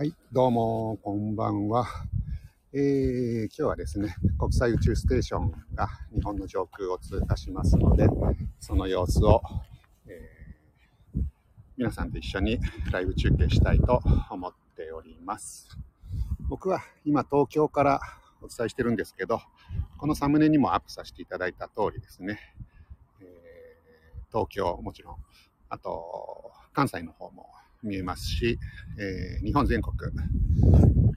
はい、どうも、こんばんは。えー、今日はですね、国際宇宙ステーションが日本の上空を通過しますので、その様子を、えー、皆さんと一緒にライブ中継したいと思っております。僕は今東京からお伝えしてるんですけど、このサムネにもアップさせていただいた通りですね、えー、東京もちろん、あと関西の方も見えますし、えー、日本全国、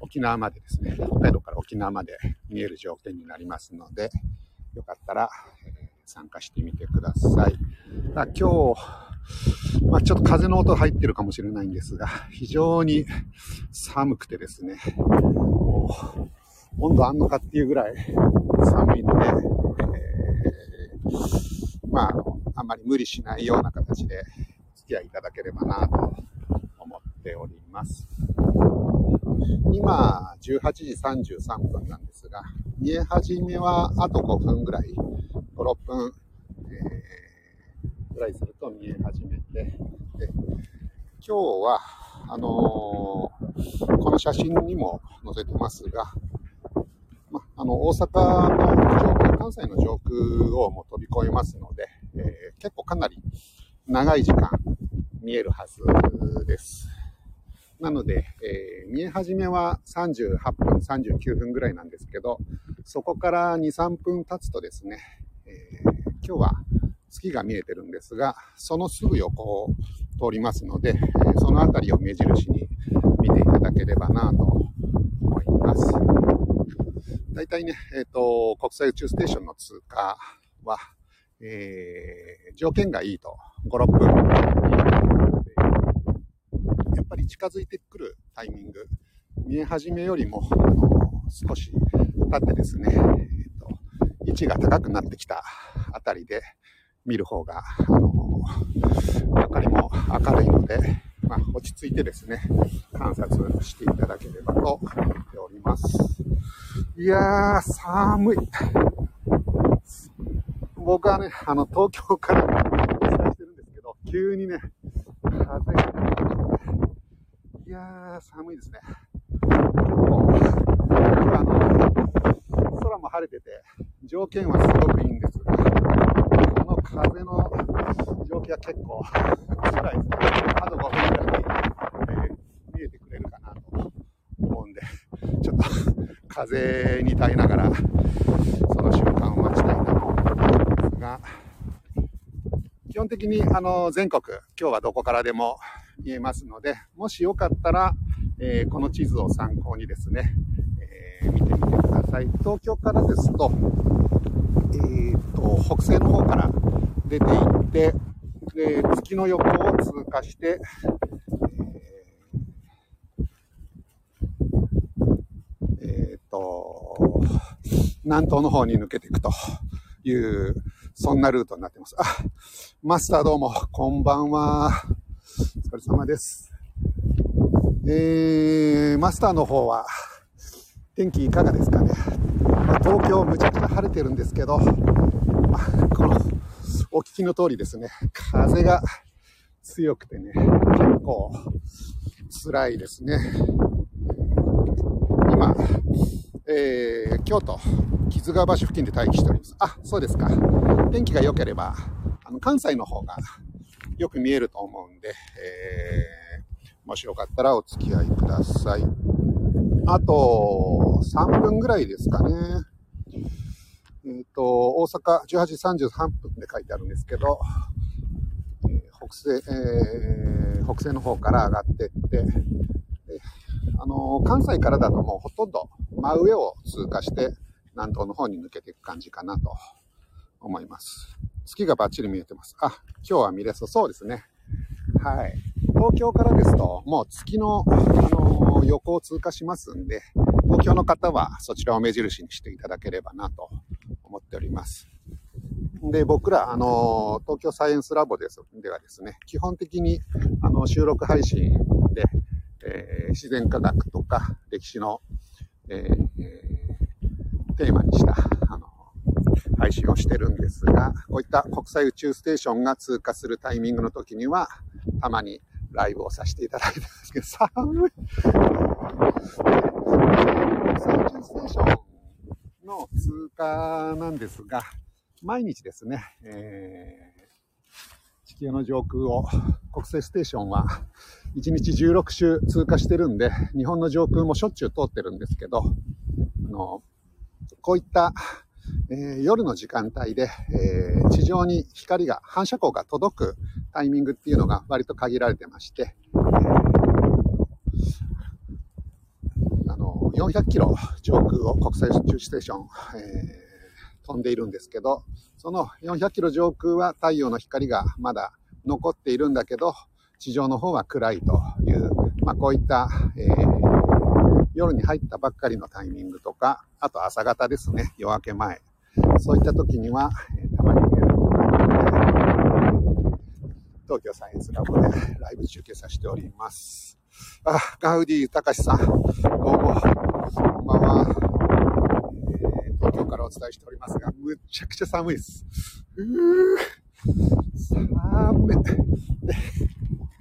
沖縄までですね、北海道から沖縄まで見える条件になりますので、よかったら、えー、参加してみてください。今日、まあ、ちょっと風の音入ってるかもしれないんですが、非常に寒くてですね、温度あんのかっていうぐらい寒いので、えー、まあ、あんまり無理しないような形でお付き合いいただければなとております。今、18時33分なんですが、見え始めはあと5分ぐらい、5、6分、えー、ぐらいすると見え始めて、で今日は、あのー、この写真にも載せてますが、ま、あの、大阪の上空、関西の上空をもう飛び越えますので、えー、結構かなり長い時間見えるはずです。なので、えー、見え始めは38分、39分ぐらいなんですけど、そこから2、3分経つとですね、えー、今日は月が見えてるんですが、そのすぐ横を通りますので、えその辺りを目印に見ていただければなと思います。大体ね、えっ、と、国際宇宙ステーションの通過は、えー、条件がいいと5、6分近づいてくるタイミング、見え始めよりも、少し経ってですね、えーと、位置が高くなってきたあたりで見る方が、あの明かりも明るいので、まあ、落ち着いてですね、観察していただければと思っております。いやー、寒い。僕はね、あの、東京からお伝えしてるんですけど、急にね、風がやー、寒いですね。今日あの、空も晴れてて、条件はすごくいいんですが、この風の条件は結構辛いですね。あと5分ぐらいで、えー、見えてくれるかなと思うんで、ちょっと風に耐えながら、その瞬間を待ちたいなと思うんですが、基本的にあの全国、今日はどこからでも見えますので、もしよかったら、えー、この地図を参考にですね、えー、見てみてください。東京からですと、えー、と、北西の方から出ていって、で月の横を通過して、えー、と、南東の方に抜けていくという、そんなルートになってます。あ、マスターどうも、こんばんは。れ様です。えー、マスターの方は、天気いかがですかね。東京むちゃくちゃ晴れてるんですけど、まあ、この、お聞きの通りですね、風が強くてね、結構辛いですね。今、えー、京都、木津川橋付近で待機しております。あ、そうですか。天気が良ければ、あの、関西の方がよく見えると思うんで、えー、もしよかったらお付き合いください。あと、3分ぐらいですかね。えっ、ー、と、大阪18時33分で書いてあるんですけど、えー、北西、えー、北西の方から上がってって、あの関西からだともうほとんど真上を通過して南東の方に抜けていく感じかなと思います。月がバッチリ見えてます。あ、今日は見れそう。そうですね。はい。東京からですと、もう月の、あのー、横を通過しますんで、東京の方はそちらを目印にしていただければなと思っております。で、僕ら、あのー、東京サイエンスラボですではですね、基本的に、あの、収録配信で、えー、自然科学とか歴史の、えー、テーマにした、配信をしてるんですが、こういった国際宇宙ステーションが通過するタイミングの時には、たまにライブをさせていただいてますけど、寒い。最近ステーションの通過なんですが、毎日ですね、えー、地球の上空を国際ステーションは1日16周通過してるんで、日本の上空もしょっちゅう通ってるんですけど、あの、こういった、えー、夜の時間帯で、えー、地上に光が、反射光が届くタイミングっていうのが割と限られてまして、あの、400キロ上空を国際宇宙ステーション、えー、飛んでいるんですけど、その400キロ上空は太陽の光がまだ残っているんだけど、地上の方は暗いという、まあ、こういった、えー、夜に入ったばっかりのタイミングとか、あと朝方ですね、夜明け前。そういった時には、え、たまに見える東京サイエンスラボでライブ中継させております。あ、ガウディ隆さん、どうも、こんばんは、えー、東京からお伝えしておりますが、むっちゃくちゃ寒いです。うー寒い。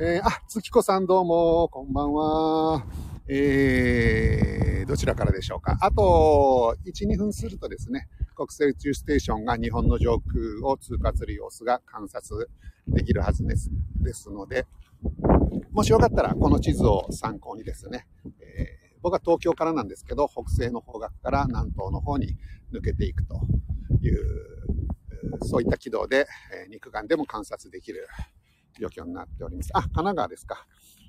えー、あ、月子さんどうも、こんばんは。えー、どちらからでしょうか。あと、1、2分するとですね、国際宇宙ステーションが日本の上空を通過する様子が観察できるはずです。ですので、もしよかったらこの地図を参考にですね、えー、僕は東京からなんですけど、北西の方角から南東の方に抜けていくという、そういった軌道で、え肉眼でも観察できる状況になっております。あ、神奈川ですか。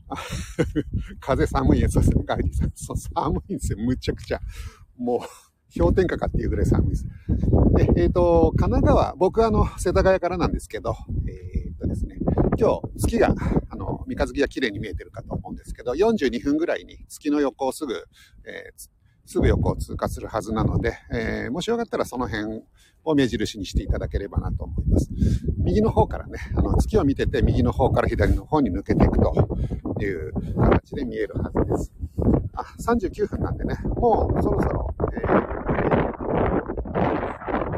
風寒いやつですね、ガイディさん。そう、寒いんですよ。むちゃくちゃ。もう、氷点下かっていうぐらい寒いです。で、えっ、ー、と、神奈川、僕はあの、世田谷からなんですけど、えっ、ー、とですね、今日、月が、あの、三日月が綺麗に見えてるかと思うんですけど、42分ぐらいに月の横をすぐ、えー、すぐ横を通過するはずなので、えー、もしよかったらその辺を目印にしていただければなと思います。右の方からね、あの月を見てて右の方から左の方に抜けていくという形で見えるはずです。あ、39分なんでね、もうそろそろ、えー、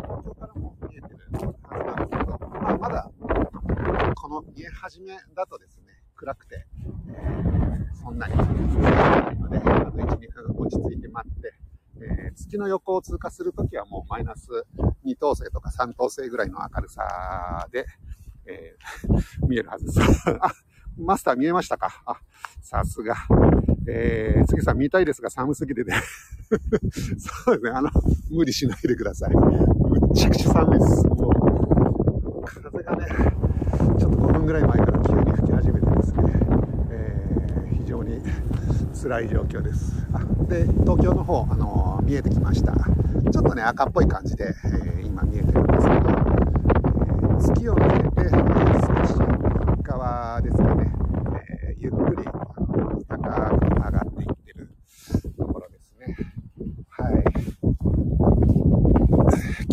東京からも見えてるはずなんですけど、まあ、まだこの見え始めだとですね、暗くて、えー、そんなにないので、あと1、2分落ち着いて待って、月の横を通過するときはもうマイナス2等星とか3等星ぐらいの明るさで、えー、見えるはずです。あ、マスター見えましたか？あ、さすが。えー、次さん見たいですが寒すぎてね そうですね、あの、無理しないでください。むっちゃくちゃ寒いです。もう、風がね、ちょっと5分ぐらい前から急に吹き始めてですね、えー、非常に辛い状況です。あで、東京の方、あの、見えてきました。ちょっとね、赤っぽい感じで、えー、今見えてるんですけど、えー、月を見てて、少し側ですかね、えゆっくり高く上がっていってるところですね。はい。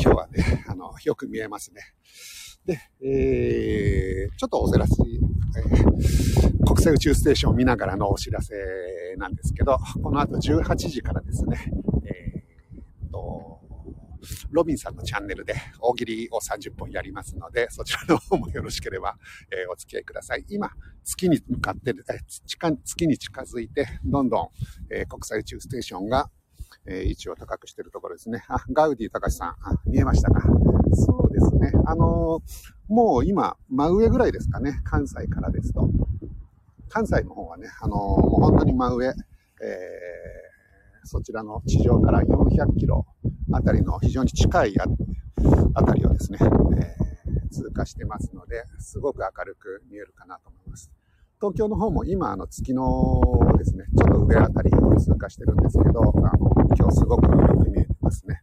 今日はね、あの、よく見えますね。で、えー、ちょっとお知らせ、えー、国際宇宙ステーションを見ながらのお知らせなんですけど、この後18時からですね、ロビンさんのチャンネルで大喜利を30本やりますので、そちらの方もよろしければ、え、お付き合いください。今、月に向かって、え月に近づいて、どんどん、え、国際宇宙ステーションが、え、位置を高くしているところですね。あ、ガウディ隆さん、あ見えましたか？そうですね。あの、もう今、真上ぐらいですかね。関西からですと。関西の方はね、あの、もう本当に真上、えー、そちらの地上から400キロあたりの非常に近いあたりをですね、えー、通過してますので、すごく明るく見えるかなと思います。東京の方も今、あの、月のですね、ちょっと上あたりを通過してるんですけど、あの、今日すごくよく見えてますね。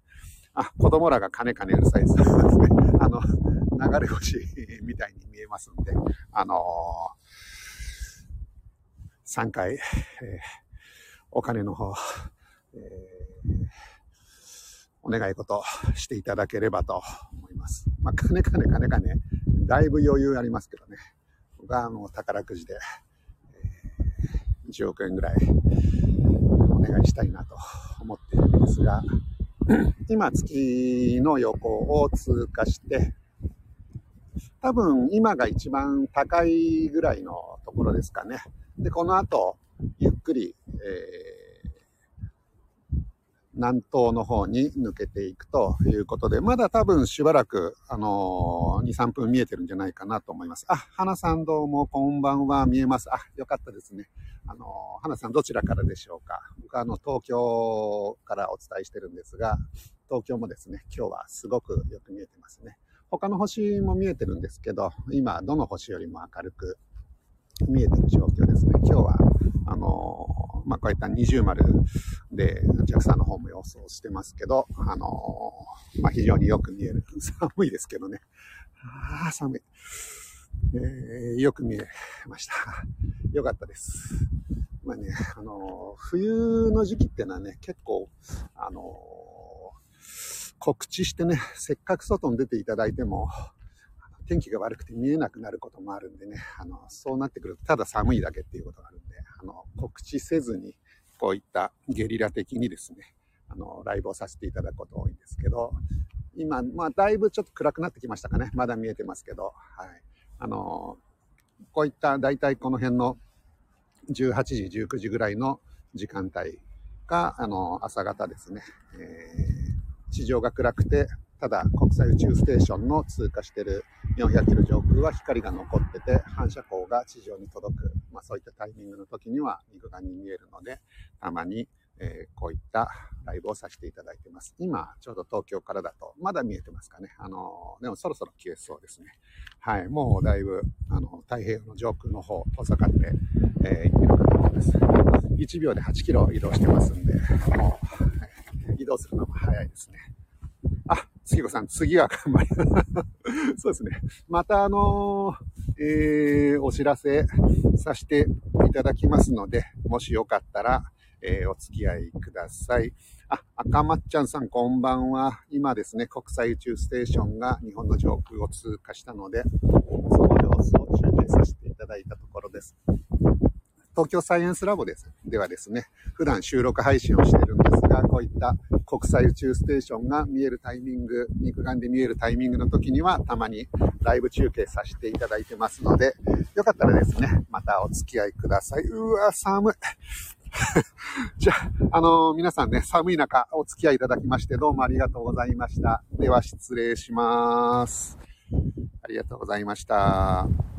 あ、子供らがカネカネうるさいですね。あの、流れ星みたいに見えますんで、あのー、3回、えー、お金の方、えー、お願い事していただければと思います。まあ、金金金金、だいぶ余裕ありますけどね。僕はあの、宝くじで、えー、1億円ぐらいお願いしたいなと思っているんですが、今月の横を通過して、多分今が一番高いぐらいのところですかね。で、この後、ゆっくり、えー南東の方に抜けていくということで、まだ多分しばらく、あのー、2、3分見えてるんじゃないかなと思います。あ、花さんどうもこんばんは見えます。あ、よかったですね。あのー、花さんどちらからでしょうか僕はあの、東京からお伝えしてるんですが、東京もですね、今日はすごくよく見えてますね。他の星も見えてるんですけど、今どの星よりも明るく見えてる状況ですね。今日は、あのー、まあ、こういった二重丸で、JAXA の方も予想してますけど、あのー、まあ、非常によく見える。寒いですけどね。ああ、寒い。えー、よく見えました。よかったです。まあね、あの冬の時期ってのはね、結構、あの告知してね、せっかく外に出ていただいても、天気が悪くて見えなくなることもあるんでね、あの、そうなってくると、ただ寒いだけっていうことがあるんで、あの、告知せずに、こういったゲリラ的にですね、あの、ライブをさせていただくこと多いんですけど、今、まあ、だいぶちょっと暗くなってきましたかね。まだ見えてますけど、はい。あの、こういった、だいたいこの辺の18時、19時ぐらいの時間帯が、あの、朝方ですね。えー、地上が暗くて、ただ国際宇宙ステーションの通過している400キロ上空は光が残ってて反射光が地上に届く、まあ、そういったタイミングの時には肉眼に見えるのでたまに、え、こういったライブをさせていただいてます。今ちょうど東京からだとまだ見えてますかね。あのでもそろそろ消えそうですね。はい、もうだいぶあの太平洋の上空の方遠ざかって、えー、行ってるかと思います。1秒で8キロ移動してますんで、もう、移動するのも早いですね。あ、杉子さん、次は頑張ります そうですね。またあのー、えー、お知らせさせていただきますので、もしよかったら、えー、お付き合いください。あ、赤まっちゃんさんこんばんは。今ですね、国際宇宙ステーションが日本の上空を通過したので、その様子を中継させていただいたところです。東京サイエンスラボです。ではですね、普段収録配信をしてるんですが、こういった国際宇宙ステーションが見えるタイミング、肉眼で見えるタイミングの時には、たまにライブ中継させていただいてますので、よかったらですね、またお付き合いください。うわ、寒い。じゃあ、あのー、皆さんね、寒い中お付き合いいただきましてどうもありがとうございました。では失礼します。ありがとうございました。